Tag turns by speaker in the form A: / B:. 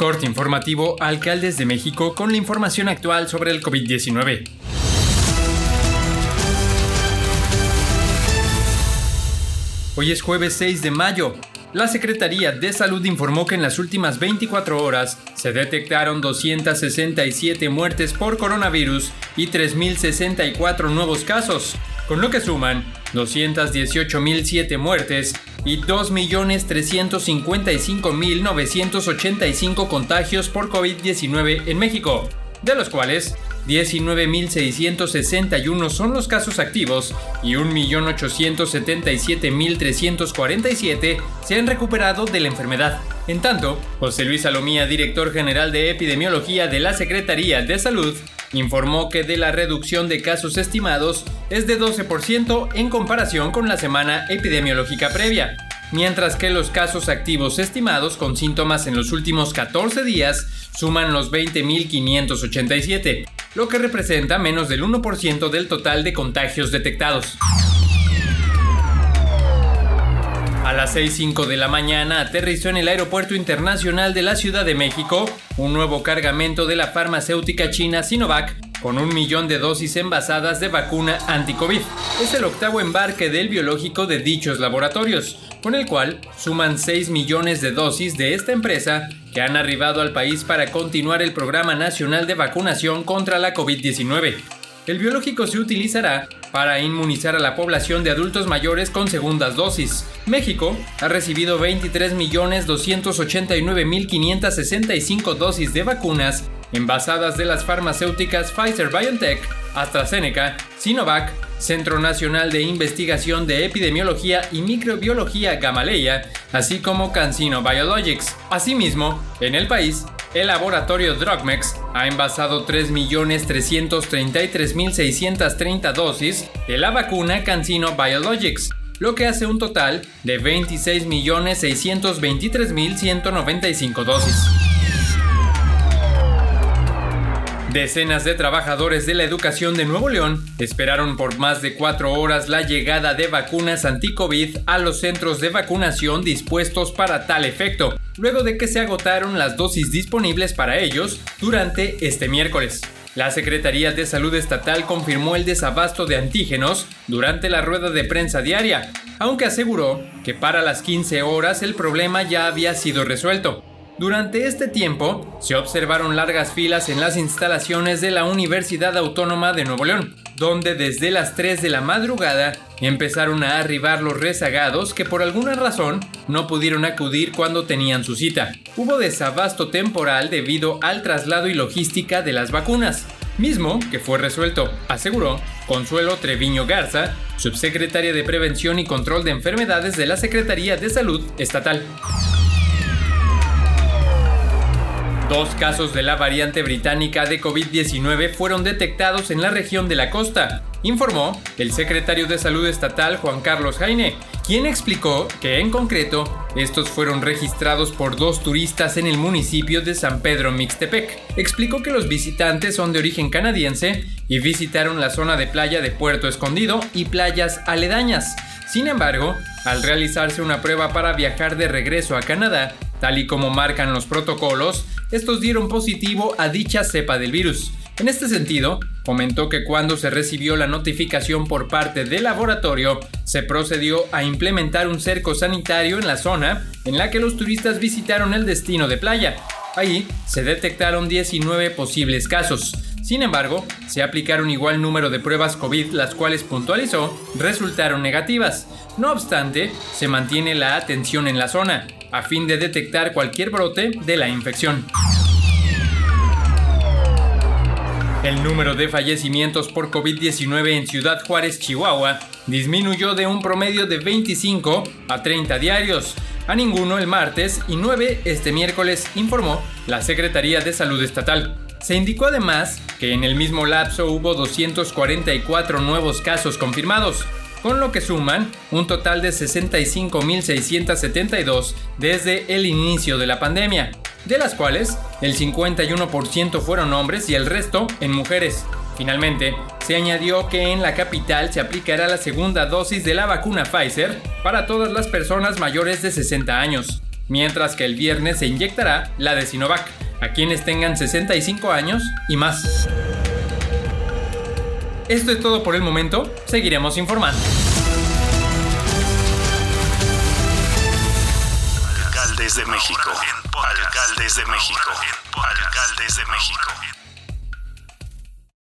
A: Corte informativo Alcaldes de México con la información actual sobre el COVID-19. Hoy es jueves 6 de mayo. La Secretaría de Salud informó que en las últimas 24 horas se detectaron 267 muertes por coronavirus y 3.064 nuevos casos, con lo que suman 218.007 muertes y 2.355.985 contagios por COVID-19 en México, de los cuales 19.661 son los casos activos y 1.877.347 se han recuperado de la enfermedad. En tanto, José Luis Salomía, director general de epidemiología de la Secretaría de Salud, informó que de la reducción de casos estimados es de 12% en comparación con la semana epidemiológica previa, mientras que los casos activos estimados con síntomas en los últimos 14 días suman los 20.587, lo que representa menos del 1% del total de contagios detectados. A las 6.05 de la mañana aterrizó en el Aeropuerto Internacional de la Ciudad de México un nuevo cargamento de la farmacéutica china Sinovac con un millón de dosis envasadas de vacuna anti-COVID. Es el octavo embarque del biológico de dichos laboratorios, con el cual suman 6 millones de dosis de esta empresa que han arribado al país para continuar el Programa Nacional de Vacunación contra la COVID-19. El biológico se utilizará para inmunizar a la población de adultos mayores con segundas dosis. México ha recibido 23.289.565 dosis de vacunas envasadas de las farmacéuticas Pfizer BioNTech, AstraZeneca, Sinovac, Centro Nacional de Investigación de Epidemiología y Microbiología Gamaleya, así como CanSino Biologics. Asimismo, en el país, el laboratorio Drugmex ha envasado 3.333.630 dosis de la vacuna CanSino Biologics, lo que hace un total de 26.623.195 dosis. Decenas de trabajadores de la educación de Nuevo León esperaron por más de cuatro horas la llegada de vacunas anti-COVID a los centros de vacunación dispuestos para tal efecto, luego de que se agotaron las dosis disponibles para ellos durante este miércoles. La Secretaría de Salud Estatal confirmó el desabasto de antígenos durante la rueda de prensa diaria, aunque aseguró que para las 15 horas el problema ya había sido resuelto. Durante este tiempo, se observaron largas filas en las instalaciones de la Universidad Autónoma de Nuevo León, donde desde las 3 de la madrugada empezaron a arribar los rezagados que por alguna razón no pudieron acudir cuando tenían su cita. Hubo desabasto temporal debido al traslado y logística de las vacunas, mismo que fue resuelto, aseguró Consuelo Treviño Garza, subsecretaria de Prevención y Control de Enfermedades de la Secretaría de Salud Estatal. Dos casos de la variante británica de COVID-19 fueron detectados en la región de la costa, informó el secretario de Salud Estatal Juan Carlos Jaine, quien explicó que en concreto estos fueron registrados por dos turistas en el municipio de San Pedro Mixtepec. Explicó que los visitantes son de origen canadiense y visitaron la zona de playa de Puerto Escondido y playas aledañas. Sin embargo, al realizarse una prueba para viajar de regreso a Canadá, tal y como marcan los protocolos, estos dieron positivo a dicha cepa del virus. En este sentido, comentó que cuando se recibió la notificación por parte del laboratorio, se procedió a implementar un cerco sanitario en la zona en la que los turistas visitaron el destino de playa. Ahí se detectaron 19 posibles casos. Sin embargo, se aplicaron igual número de pruebas COVID, las cuales puntualizó resultaron negativas. No obstante, se mantiene la atención en la zona, a fin de detectar cualquier brote de la infección. El número de fallecimientos por COVID-19 en Ciudad Juárez, Chihuahua, disminuyó de un promedio de 25 a 30 diarios, a ninguno el martes y 9 este miércoles, informó la Secretaría de Salud Estatal. Se indicó además que en el mismo lapso hubo 244 nuevos casos confirmados, con lo que suman un total de 65.672 desde el inicio de la pandemia, de las cuales el 51% fueron hombres y el resto en mujeres. Finalmente, se añadió que en la capital se aplicará la segunda dosis de la vacuna Pfizer para todas las personas mayores de 60 años. mientras que el viernes se inyectará la de Sinovac a quienes tengan 65 años y más. Esto es todo por el momento, seguiremos informando.
B: Alcaldes de México. Alcaldes de México. Alcaldes de México.